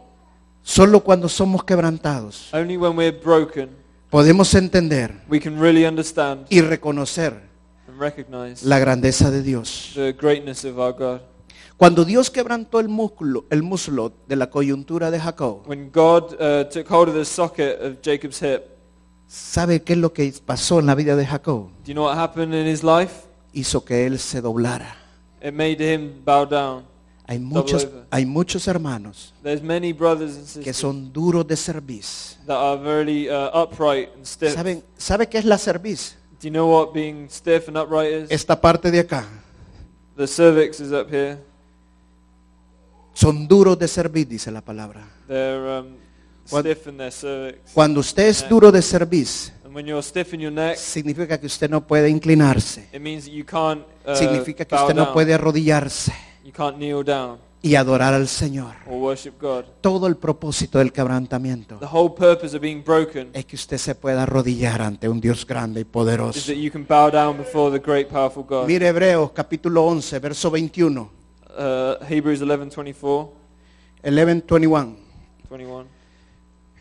Solo cuando somos quebrantados Only when we're broken, podemos entender we can really understand y reconocer and recognize la grandeza de Dios. the greatness of our God. Cuando Dios quebrantó el muslo, el muslo de la coyuntura de Jacob, When God uh, took hold of the socket of Jacob's hip, ¿sabe qué es lo que pasó en la vida de Jacob? do you know what happened in his life? Hizo que él se doblara. It made him bow down. Hay muchos, hay muchos hermanos many and que son duros de servicio. uh. ¿Saben, ¿Sabe qué es la servicio? You know what being stiff and upright is? Esta parte de acá. The cervix is up here. Son duros de servir, dice la palabra. Um, Cervix. Cuando usted es duro de neck, significa que usted no puede inclinarse. it means that you can't uh, Significa que usted no down. puede arrodillarse You can't kneel down y adorar al Señor. or worship God. Todo el propósito del quebrantamiento The whole purpose of being broken es que usted se pueda arrodillar ante un Dios grande y is poderoso. that you can bow down before the great, powerful God. Mire Hebreos capítulo 11, verso 21. Uh, Hebrews 11:24, 11:21. 21.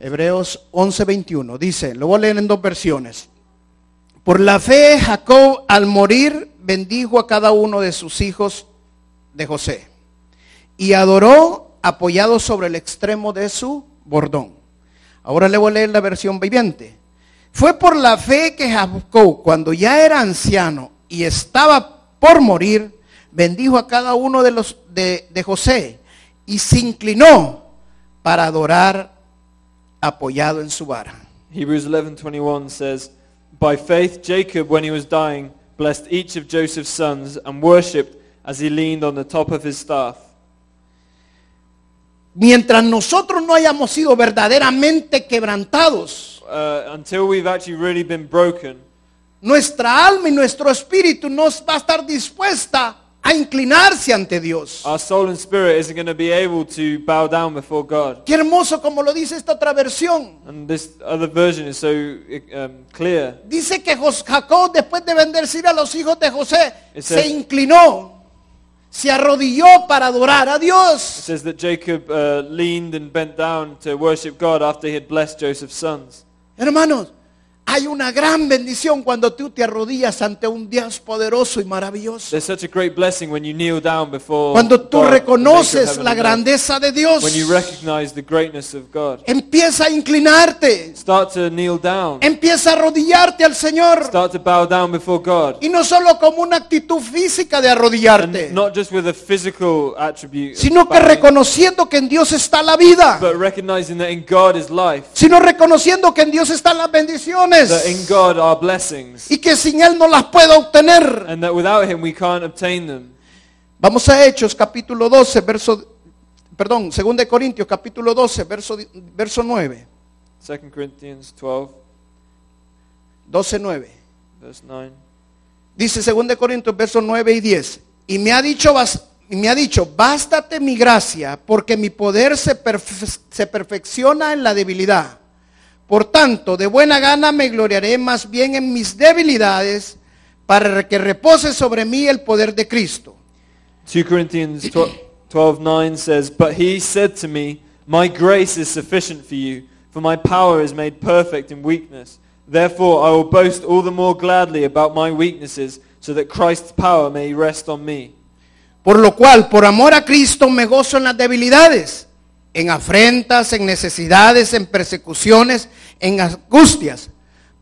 Hebreos 11:21 dice, lo voy a leer en dos versiones. Por la fe Jacob al morir bendijo a cada uno de sus hijos de José y adoró apoyado sobre el extremo de su bordón. Ahora le voy a leer la versión viviente. Fue por la fe que Jacob, cuando ya era anciano y estaba por morir, bendijo a cada uno de los de, de José y se inclinó para adorar apoyado en su vara. Hebrews 11:21 says, "By faith Jacob when he was dying blessed each of Joseph's sons and worshipped as he leaned on the top of his staff." Mientras nosotros no hayamos sido verdaderamente quebrantados, Uh, until we've actually really been broken, nuestra alma y nuestro espíritu no va a estar dispuesta a inclinarse ante Dios. our soul and spirit isn't going to be able to bow down before God. Qué hermoso como lo dice esta otra versión. And this other version is so um, clear. Dice que Jacob después de bendecir a los hijos de José It se inclinó, se arrodilló para adorar a It Dios. says that Jacob uh, leaned and bent down to worship God after he had blessed Joseph's sons. Hermanos, hay una gran bendición cuando tú te arrodillas ante un Dios poderoso y maravilloso. There's such a great blessing when you kneel down before Cuando tú God, reconoces la grandeza de Dios, When you recognize the greatness of God. empieza a inclinarte, Start to kneel down. empieza a arrodillarte al Señor. Start to bow down before God. Y no solo como una actitud física de arrodillarte, And not just with a physical attribute, of sino que reconociendo que en Dios está la vida, but recognizing that in God is life, sino reconociendo que en Dios están las bendiciones that in God are blessings, y que sin Él no las puedo obtener. and that without Him we can't obtain them. Vamos a Hechos capítulo 12, verso, perdón, 2 de Corintios capítulo 12, verso, verso 9, 2 Corinthians 12, 12, 9. verse 9. Dice 2 de Corintios, verso 9 y 10. y me ha dicho, bas- y me ha dicho, bástate mi gracia, porque mi poder se, perfe- se perfecciona en la debilidad. Por tanto, de buena gana me gloriaré más bien en mis debilidades, para que repose sobre mí el poder de Cristo. 2 Corinthians 12, 9 says, But he said to me, My grace is sufficient for you, for my power is made perfect in weakness. Therefore I will boast all the more gladly about my weaknesses, so that Christ's power may rest on me. Por lo cual, por amor a Cristo, me gozo en las debilidades, en afrentas, en necesidades, en persecuciones, en angustias.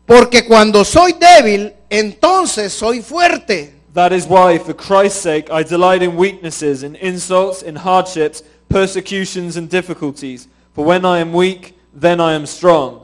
Porque cuando soy débil, entonces soy fuerte. That is why, for Christ's sake, I delight in weaknesses, in insults, in hardships, persecutions, and difficulties. For when I am weak, then I am strong.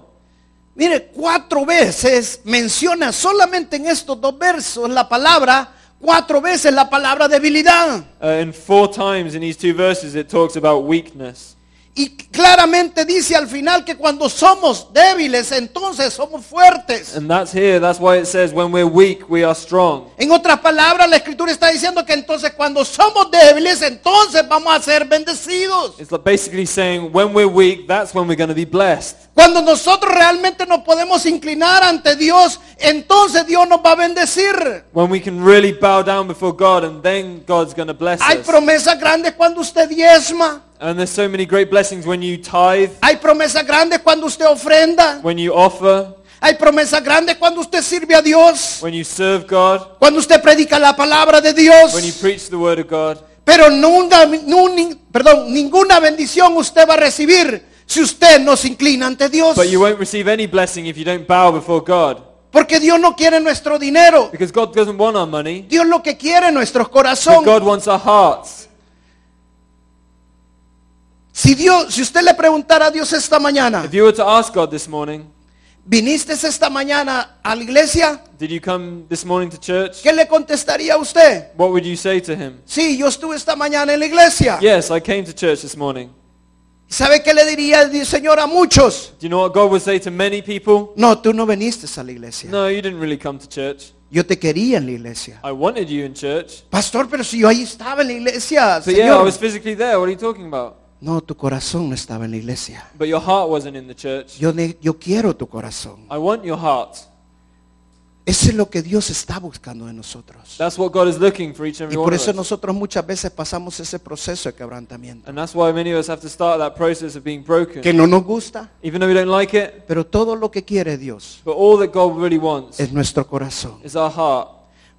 Mire, cuatro veces menciona solamente en estos dos versos la palabra, cuatro veces la palabra debilidad. Uh, in four times in these two verses, it talks about weakness. Y claramente dice al final que cuando somos débiles, entonces somos fuertes. And that's here. That's why it says, when we're weak, we are strong. En otras palabras, la escritura está diciendo que entonces cuando somos débiles, entonces vamos a ser bendecidos. It's basically saying, when we're weak, that's when we're going to be blessed. Cuando nosotros realmente nos podemos inclinar ante Dios, entonces Dios nos va a bendecir. When we can really bow down before God, and then God's going to bless Hay us. promesas grandes cuando usted diezma. And there's so many great blessings when you tithe, Hay promesas grandes cuando usted ofrenda. when you offer, Hay promesas grandes cuando usted sirve a Dios. when you serve God, Cuando usted predica la palabra de Dios. when you preach the word of God. Pero nunca, nu- perdón, ninguna bendición usted va a recibir si usted no se inclina ante Dios. But you won't receive any blessing if you don't bow before God. Porque Dios no quiere nuestro dinero. Because God doesn't want our money, Dios lo que quiere es nuestros corazones. God wants our hearts. Si Dios, si usted le preguntara a Dios esta mañana, If you were to ask God this morning, ¿viniste esta mañana a la iglesia? did you come this morning to church? ¿Qué le contestaría a usted? What would you say to him? Sí, yo estuve esta mañana en la iglesia. Yes, I came to church this morning. ¿Sabe qué le diría el Señor a muchos? Do you know what God would say to many people? No, tú no viniste a la iglesia. No, you didn't really come to church. Yo te quería en la iglesia. I wanted you in church. Pastor, pero si yo ahí estaba en la iglesia, But yeah, I Señor. was physically there. What are you talking about? No, tu corazón no estaba en la iglesia. But your heart wasn't in the church. Yo, ne- yo quiero tu corazón. I want your heart. Eso es lo que Dios está buscando de nosotros. That's what God is looking for each and Y every por one of eso us. nosotros muchas veces pasamos ese proceso de quebrantamiento. And that's why many of us have to start that process of being broken. Que no nos gusta, Even though we don't like it, pero todo lo que quiere Dios but all that God really wants es nuestro corazón. is our heart.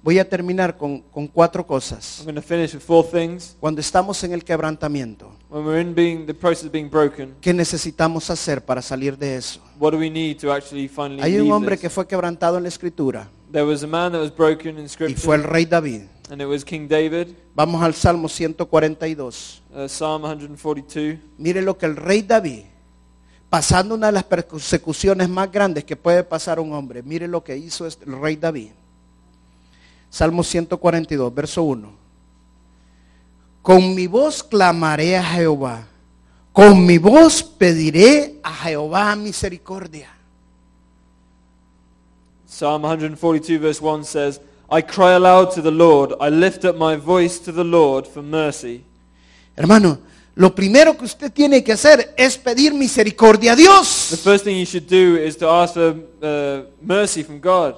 Voy a terminar con, con cuatro I'm cosas. going to finish with four things. Cuando estamos en el quebrantamiento, When we're in being the process of being broken, ¿qué necesitamos hacer para salir de eso? what do we need to actually finally Hay un hombre this? que fue quebrantado en la escritura There was a man that was broken in y fue el scripture, rey David. and it was King David, Vamos al Salmo 142. uh, Psalm 142. Mire lo que el rey David, pasando una de las persecuciones más grandes que puede pasar un hombre, mire lo que hizo este- el rey David. Salmo 142, verso 1. Con mi voz clamaré a Jehová, con mi voz pediré a Jehová misericordia. Psalm 142 verse 1 says, I cry aloud to the Lord, I lift up my voice to the Lord for mercy. Hermano, lo primero que usted tiene que hacer es pedir misericordia a The Dios. first thing you should do is to ask for uh, mercy from God.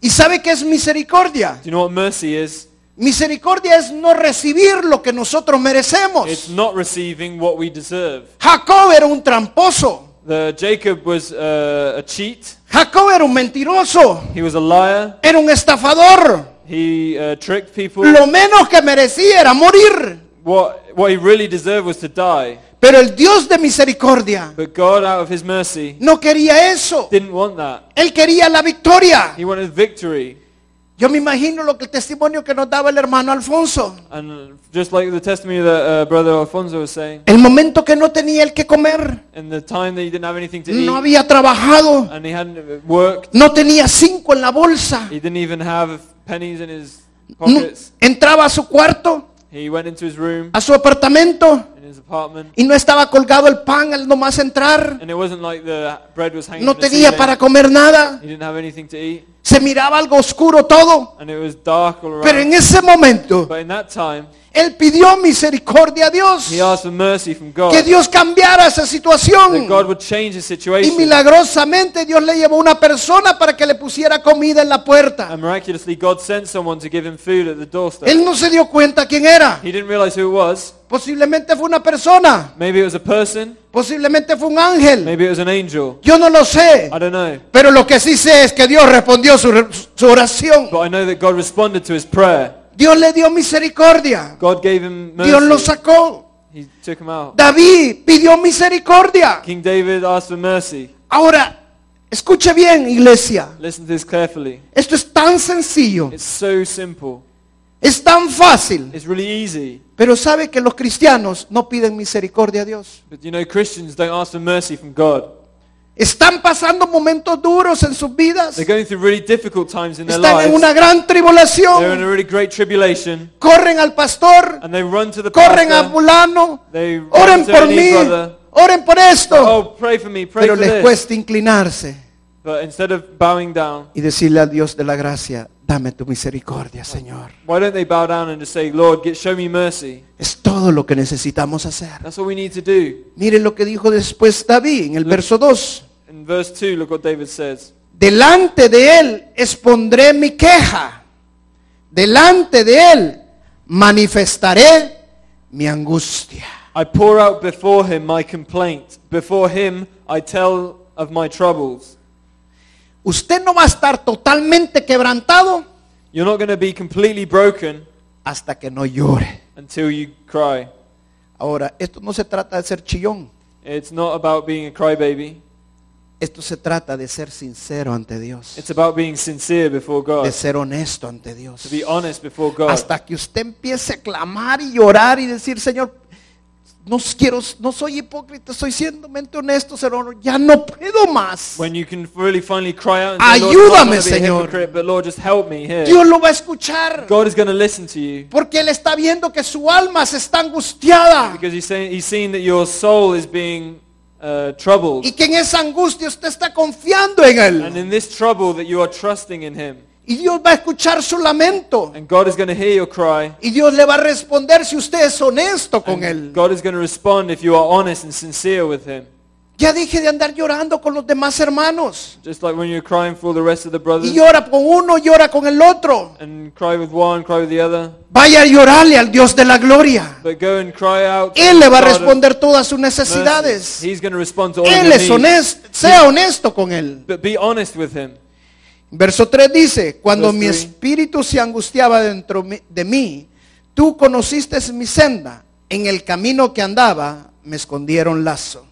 ¿Y sabe qué es misericordia? Do you know what mercy is? Misericordia es no recibir lo que nosotros merecemos. It's not receiving what we deserve. Jacob era un tramposo. The, Jacob was uh, a cheat. Jacob era un mentiroso. He was a liar. Era un estafador. He uh, tricked people. Lo menos que merecía era morir. What, what he really deserved was to die. Pero el Dios de misericordia But God, out of his mercy, no quería eso. didn't want that. Él quería la victoria. He wanted victory. Yo me imagino lo que el testimonio que nos daba el hermano Alfonso. And just like the testimony that uh, Brother Alfonso was saying, El momento que no tenía el que comer, in the time that he didn't have anything to no eat, había trabajado, and he hadn't uh, worked, no tenía cinco en la bolsa. he didn't even have pennies in his No- pockets. entraba a su cuarto, He went into his room, a su apartamento, y no estaba colgado el pan al nomás entrar. and it wasn't like the bread was hanging No tenía para comer nada. Se miraba algo oscuro todo. Pero en ese momento, él pidió misericordia a Dios. he asked for mercy from God. Que Dios cambiara esa situación. Y milagrosamente Dios le llevó una persona para que le pusiera comida en la puerta. And miraculously, God sent someone to give him food at the doorstep. Él no se dio cuenta quién era. He didn't realize who it was. Posiblemente fue una persona. Posiblemente fue un ángel. Maybe it was an angel. Yo no lo sé. I don't know. Pero lo que sí sé es que Dios respondió su, su oración. But I know that God responded to his prayer. Dios le dio misericordia. God gave him Dios lo mercy. sacó. He took him out. David pidió misericordia. King David asked for mercy. Ahora, escuche bien, iglesia. Listen to this carefully. Esto es tan sencillo. It's so simple. Es tan fácil. It's really easy. Pero sabe que los cristianos no piden misericordia a Dios. But you know, Christians don't ask for mercy from God. Están pasando momentos duros en sus vidas. They're going through really difficult times in their Están en lives. una gran They're in a tribulación. really great tribulation. Corren al pastor. And they run to the Corren a pastor. fulano. They run Oren to por mí. brother. Oren por esto. Oh, pray for me, pray Pero for les this. cuesta inclinarse But instead of bowing down, y decirle al Dios de la gracia, dame tu misericordia, Señor. why don't they bow down and just say, Lord, get, show me mercy? Es todo lo que necesitamos hacer. That's all we need to do. Miren lo que dijo después David en el verso 2. In verse 2, look what David says. Delante de él expondré mi queja. Delante de él manifestaré mi angustia. I pour out before him my complaint. Before him I tell of my troubles. Usted no va a estar totalmente quebrantado You're not going to be completely broken hasta que no llore. until you cry. Ahora, esto no se trata de ser chillón. It's not about being a crybaby. Esto se trata de ser sincero ante Dios. It's about being sincere before God. De ser honesto ante Dios. To be honest before God. Hasta que usted empiece a clamar y llorar y decir, Señor, no quiero, no soy hipócrita, estoy siendo mente honesto, Señor, ya no puedo más. When you can really finally cry out and say, Lord, Ayúdame, a Señor. but Lord, just help me here. Dios lo va a escuchar. God is going to listen to you Porque Él está viendo que su alma se está angustiada. because he's, saying, he's seeing that your soul is being uh, troubled. Y que en esa angustia usted está confiando en And Él. in this trouble that you are trusting in him. Y Dios va a escuchar su lamento. And God is going to hear your cry. Y Dios le va a responder si usted es honesto con And Él. God is going to respond if you are honest and sincere with him. Ya dije de andar llorando con los demás hermanos. Just like when you're crying for the rest of the brothers Y llora con uno, llora con el otro. and cry with one, cry with the other. Vaya a llorarle al Dios de la gloria. But go and cry out. Él le va a responder todas sus necesidades. He's going to respond to all Él your es honesto, sea honesto con Él. But be honest with him. Verso 3 dice, cuando mi espíritu se angustiaba dentro de mí, tú conociste mi senda, en el camino que andaba me escondieron lazo.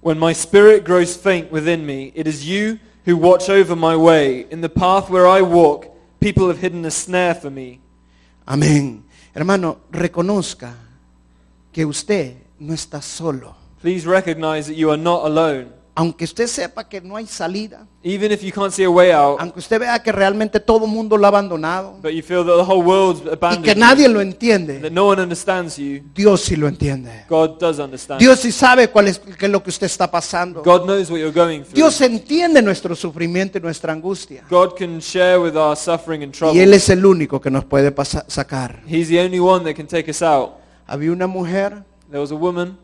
When my spirit grows faint within me, it is you who watch over my way. In the path where I walk, people have hidden a snare for me. Amén. Hermano, reconozca que usted no está solo. Please recognize that you are not alone. Aunque usted sepa que no hay salida, Even if you can't see a way out, aunque usted vea que realmente todo el mundo lo ha abandonado but you feel that the whole world's y que abandoned nadie lo entiende, that no one understands you, Dios sí lo entiende. God does understand. Dios sí sabe cuál es, qué es lo que usted está pasando. God knows what you're going through. Dios entiende nuestro sufrimiento y nuestra angustia. God can share with our suffering and trouble. Y Él es el único que nos puede sacar. He's the only one that can take us out. Había una mujer There was a woman,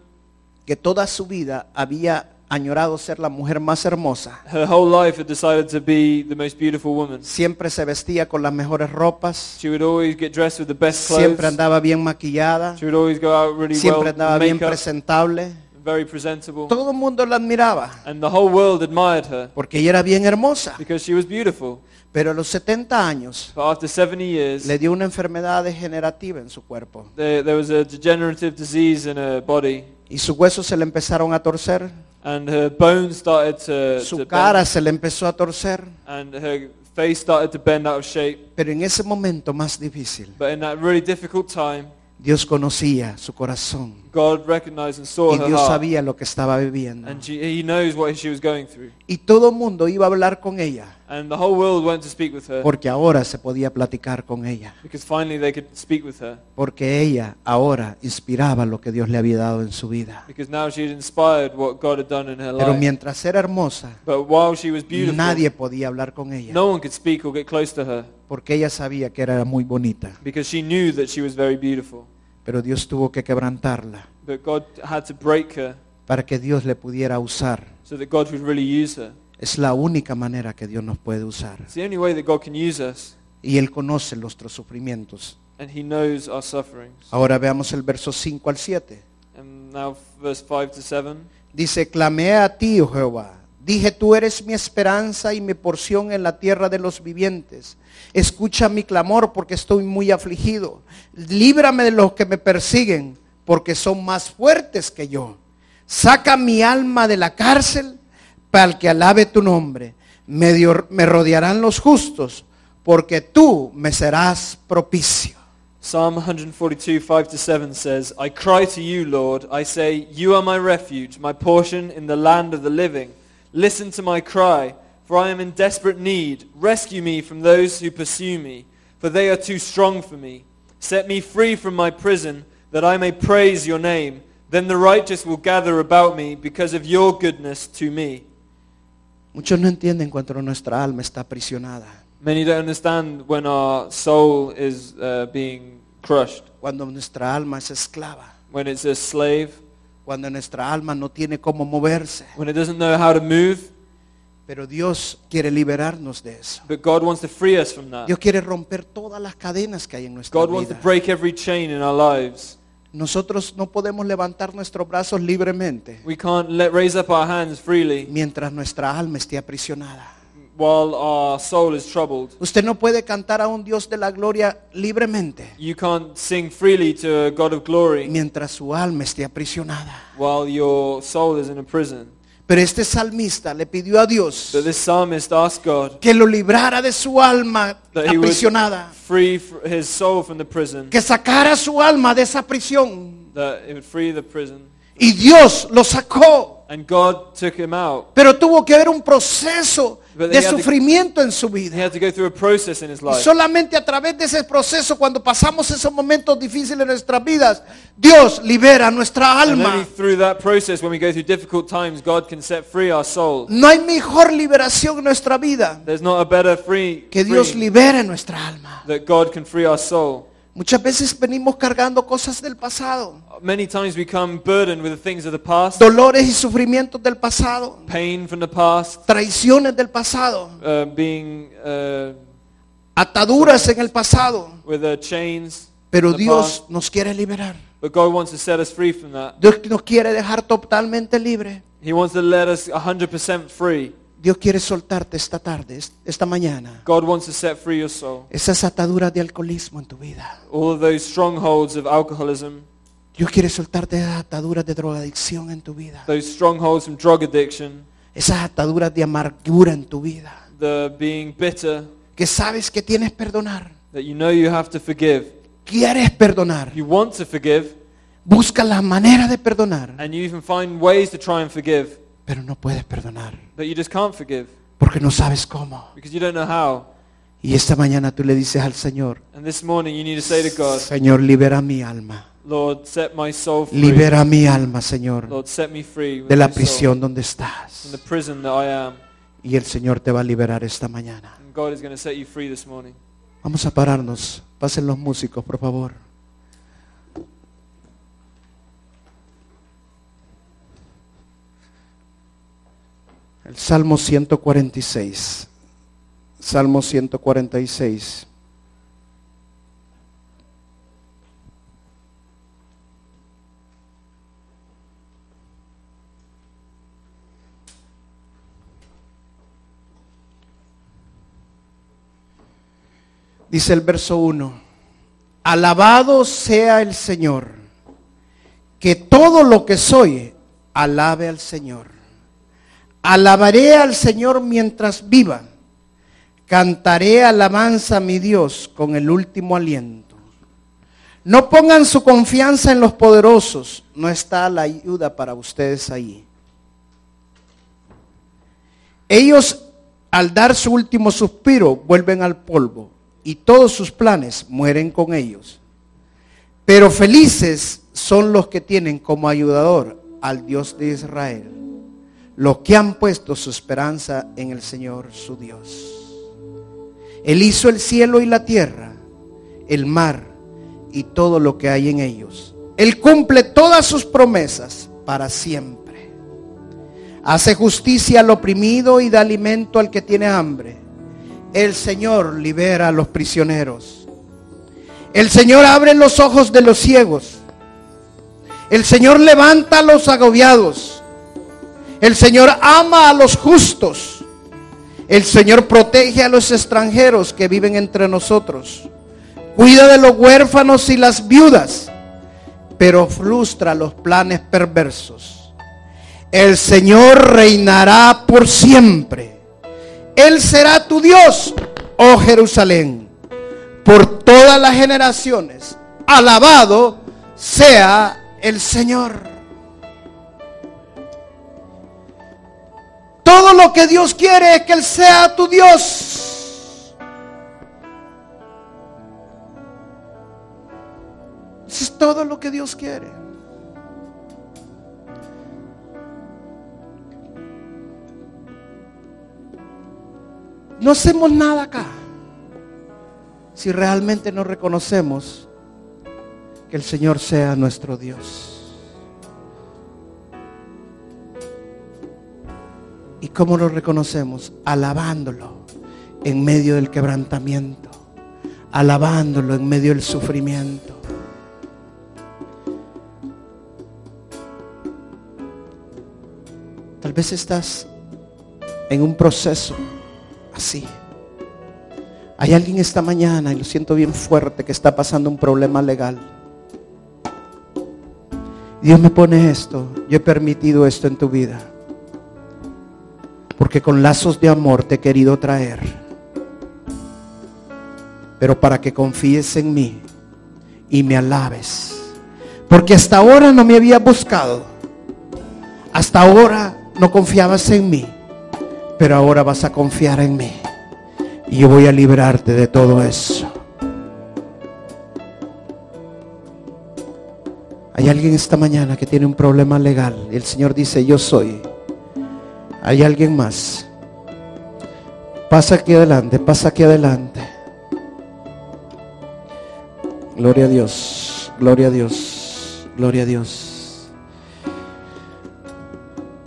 que toda su vida había añorado ser la mujer más hermosa. her whole life had decided to be the most beautiful woman. Siempre se vestía con las mejores ropas. She would always get dressed with the best clothes. Siempre andaba bien maquillada. She would always go out really Siempre well, andaba bien presentable. very presentable. Todo el mundo la admiraba And the whole world admired her porque ella era bien hermosa. because she was beautiful. Pero a los 70 años But after 70 years, le dio una enfermedad degenerativa en su cuerpo. there, there was a degenerative disease in her body. Y sus huesos se le empezaron a torcer. And her bones started to, to Su bend, cara se le empezó a torcer. and her face started to bend out of shape. Pero en ese momento más difícil, But in that really difficult time, Dios conocía su corazón. God recognized and saw Y her Dios heart. sabía lo que estaba viviendo. And she, he knows what she was going through. Y todo el mundo iba a hablar con ella. And the whole world went to speak with her porque ahora se podía platicar con ella, because finally they could speak with her porque ella ahora inspiraba lo que Dios le había dado en su vida. because now she had inspired what God had done in her Pero life. mientras era hermosa, But while she was beautiful, nadie podía hablar con ella, no one could speak or get close to her porque ella sabía que era muy bonita. because she knew that she was very beautiful. Pero Dios tuvo que quebrantarla But God had to break her para que Dios le pudiera usar. so that God would really use her. Es la única manera que Dios nos puede usar. It's the only way that God can use us, Y Él conoce nuestros sufrimientos. and He knows our sufferings. Ahora veamos el verso 5 al 7. And now, verse 5 to 7. Dice, clamé a ti, oh Jehová. Dije, tú eres mi esperanza y mi porción en la tierra de los vivientes. Escucha mi clamor porque estoy muy afligido. Líbrame de los que me persiguen porque son más fuertes que yo. Saca mi alma de la cárcel para que alabe tu nombre. Me, dio- me rodearán los justos porque tú me serás propicio. Psalm 142, 5 to 7 says, I cry to you, Lord. I say, You are my refuge, my portion in the land of the living. Listen to my cry, for I am in desperate need. Rescue me from those who pursue me, for they are too strong for me. Set me free from my prison, that I may praise your name. Then the righteous will gather about me because of your goodness to me. Muchos no entienden cuando nuestra alma está aprisionada. Many don't understand when our soul is uh, being crushed, Cuando nuestra alma es esclava. when it's a slave, Cuando nuestra alma no tiene cómo moverse. when it doesn't know how to move. Pero Dios quiere liberarnos de eso. But God wants to free us from that. Dios quiere romper todas las cadenas que hay en nuestra God wants to break every chain in our lives. Nosotros no podemos levantar nuestros brazos libremente We can't let, raise up our hands freely mientras nuestra alma esté aprisionada. While our soul is troubled. Usted no puede cantar a un Dios de la gloria libremente You can't sing freely to a God of glory mientras su alma esté aprisionada. while your soul is in a prison. Pero este salmista le pidió a Dios But this psalmist asked God que lo librara de su alma that he would aprisionada, free f- his soul from the prison, que sacara su alma de esa prisión. that it would free the prison. Y Dios lo sacó. And God took him out. Pero tuvo que haber un proceso But de he to- sufrimiento en su He vida. had to go through a process in his life. solamente a través de ese proceso, cuando pasamos esos momentos difíciles en nuestras vidas, Dios libera nuestra alma. through that process, when we go through difficult times, God can set free our soul. No hay mejor liberación en nuestra vida There's not a better free, que Dios libere nuestra alma. that God can free our soul. Muchas veces venimos cargando cosas del pasado, Many times we come burdened with the things of the past, dolores y sufrimientos del pasado, pain from the past, traiciones del pasado, uh, being uh, ataduras en el pasado. with uh, chains. Pero the Dios past. nos quiere liberar. But God wants to set us free from that. Dios nos quiere dejar totalmente libre. He wants to let us 100% free. Dios quiere soltarte esta tarde, es- esta mañana, God wants to set free your soul. esas ataduras de alcoholismo en tu vida. All of those strongholds of alcoholism, Dios quiere soltarte esas ataduras de drogadicción en tu vida. those strongholds from drug addiction, Esas ataduras de amargura en tu vida. the being bitter, Que sabes que tienes perdonar. that you know you have to forgive. Quieres perdonar. You want to forgive, Busca la manera de perdonar. and you even find ways to try and forgive, Pero no puedes perdonar. but you just can't forgive Porque no sabes cómo. because you don't know how. Y esta mañana tú le dices al Señor, And this morning you need to say to God, Señor, libera mi alma. Lord, set my soul free. Libera mi alma, Señor, Lord, set me free with de la my soul prisión donde from estás. the prison that I am. Y el Señor te va a liberar esta mañana. And God is going to set you free this morning. Vamos a pararnos. Pasen los músicos, por favor. El Salmo 146. Salmo 146. Dice el verso 1, alabado sea el Señor, que todo lo que soy, alabe al Señor. Alabaré al Señor mientras viva, cantaré alabanza a mi Dios con el último aliento. No pongan su confianza en los poderosos, no está la ayuda para ustedes ahí. Ellos al dar su último suspiro, vuelven al polvo y todos sus planes mueren con ellos. Pero felices son los que tienen como ayudador al Dios de Israel, los que han puesto su esperanza en el Señor su Dios. Él hizo el cielo y la tierra, el mar y todo lo que hay en ellos. Él cumple todas sus promesas para siempre. Hace justicia al oprimido y da alimento al que tiene hambre. El Señor libera a los prisioneros. El Señor abre los ojos de los ciegos. El Señor levanta a los agobiados. El Señor ama a los justos. El Señor protege a los extranjeros que viven entre nosotros. Cuida de los huérfanos y las viudas, pero frustra los planes perversos. El Señor reinará por siempre. Él será tu Dios, oh Jerusalén, por todas las generaciones. Alabado sea el Señor. Todo lo que Dios quiere es que Él sea tu Dios. Eso es todo lo que Dios quiere. No hacemos nada acá si realmente no reconocemos que el Señor sea nuestro Dios. ¿Y cómo lo reconocemos? Alabándolo en medio del quebrantamiento, alabándolo en medio del sufrimiento. Tal vez estás en un proceso así. Hay alguien esta mañana, y lo siento bien fuerte, que está pasando un problema legal. Dios me pone esto, yo he permitido esto en tu vida porque con lazos de amor te he querido traer. Pero para que confíes en mí y me alabes. Porque hasta ahora no me había buscado. Hasta ahora no confiabas en mí. Pero ahora vas a confiar en mí. Y yo voy a librarte de todo eso. Hay alguien esta mañana que tiene un problema legal el Señor dice, yo soy hay alguien más. Pasa aquí adelante, pasa aquí adelante. Gloria a Dios, gloria a Dios, gloria a Dios.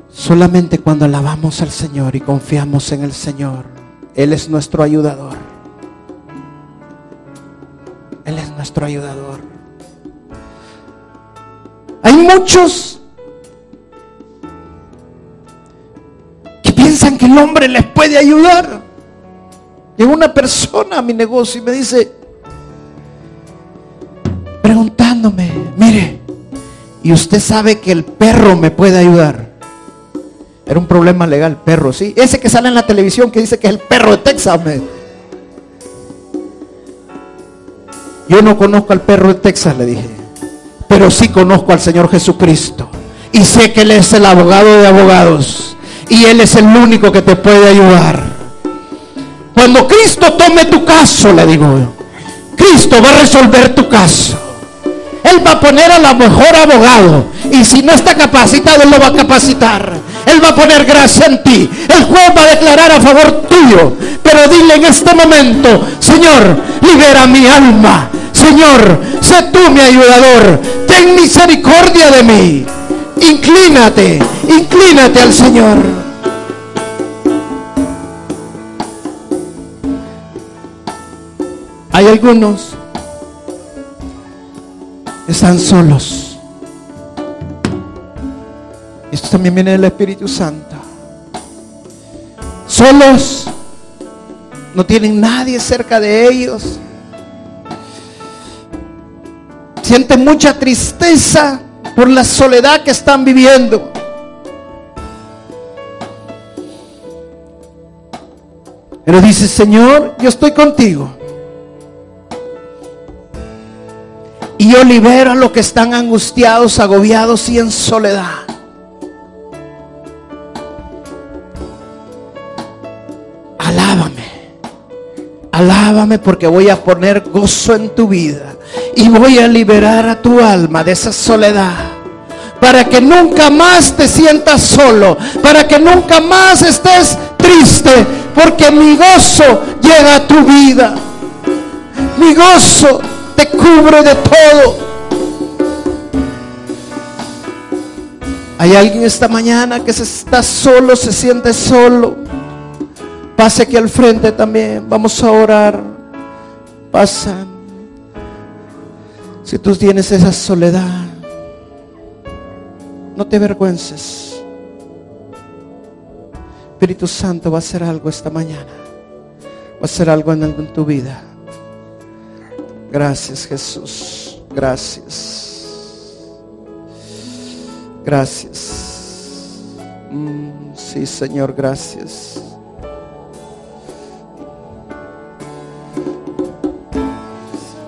Solamente cuando alabamos al Señor y confiamos en el Señor, Él es nuestro ayudador. Él es nuestro ayudador. Hay muchos que el hombre les puede ayudar. Llegó una persona a mi negocio y me dice, preguntándome, mire, y usted sabe que el perro me puede ayudar. Era un problema legal, perro, sí. Ese que sale en la televisión que dice que es el perro de Texas. Yo no conozco al perro de Texas, le dije, pero sí conozco al Señor Jesucristo. Y sé que Él es el abogado de abogados y Él es el único que te puede ayudar. Cuando Cristo tome tu caso, le digo, Cristo va a resolver tu caso. Él va a poner a la mejor abogado. Y si no está capacitado, Él lo va a capacitar. Él va a poner gracia en ti. El juez va a declarar a favor tuyo. Pero dile en este momento, Señor, libera mi alma. Señor, sé tú mi ayudador. Ten misericordia de mí. Inclínate, inclínate al Señor. Hay algunos que están solos. Esto también viene del Espíritu Santo. Solos. No tienen nadie cerca de ellos. Sienten mucha tristeza por la soledad que están viviendo. Pero dice, Señor, yo estoy contigo. Yo libero a los que están angustiados, agobiados y en soledad. Alábame porque voy a poner gozo en tu vida y voy a liberar a tu alma de esa soledad. Para que nunca más te sientas solo, para que nunca más estés triste, porque mi gozo llega a tu vida. Mi gozo cubre de todo. Hay alguien esta mañana que se está solo, se siente solo. Pase aquí al frente también. Vamos a orar. Pasa. Si tú tienes esa soledad, no te avergüences. Espíritu Santo va a hacer algo esta mañana. Va a hacer algo en tu vida. Gracias Jesús. Gracias. Gracias. Mm, sí, Señor, gracias.